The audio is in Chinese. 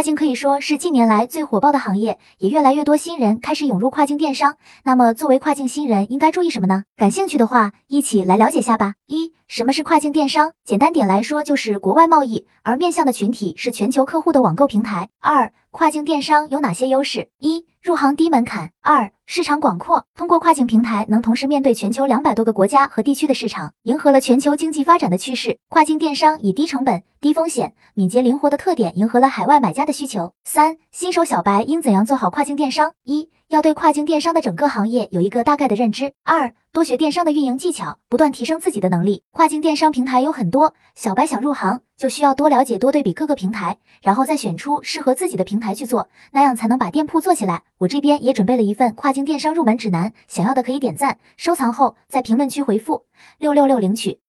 跨境可以说是近年来最火爆的行业，也越来越多新人开始涌入跨境电商。那么，作为跨境新人，应该注意什么呢？感兴趣的话，一起来了解下吧。一、什么是跨境电商？简单点来说，就是国外贸易，而面向的群体是全球客户的网购平台。二、跨境电商有哪些优势？一、入行低门槛。二、市场广阔，通过跨境平台能同时面对全球两百多个国家和地区的市场，迎合了全球经济发展的趋势。跨境电商以低成本、低风险、敏捷灵活的特点，迎合了海外买家的需求。三、新手小白应怎样做好跨境电商？一、要对跨境电商的整个行业有一个大概的认知。二、多学电商的运营技巧，不断提升自己的能力。跨境电商平台有很多，小白想入行就需要多了解、多对比各个平台，然后再选出适合自己的平台去做，那样才能把店铺做起来。我这边也准备了一份跨境电商入门指南，想要的可以点赞收藏后，在评论区回复六六六领取。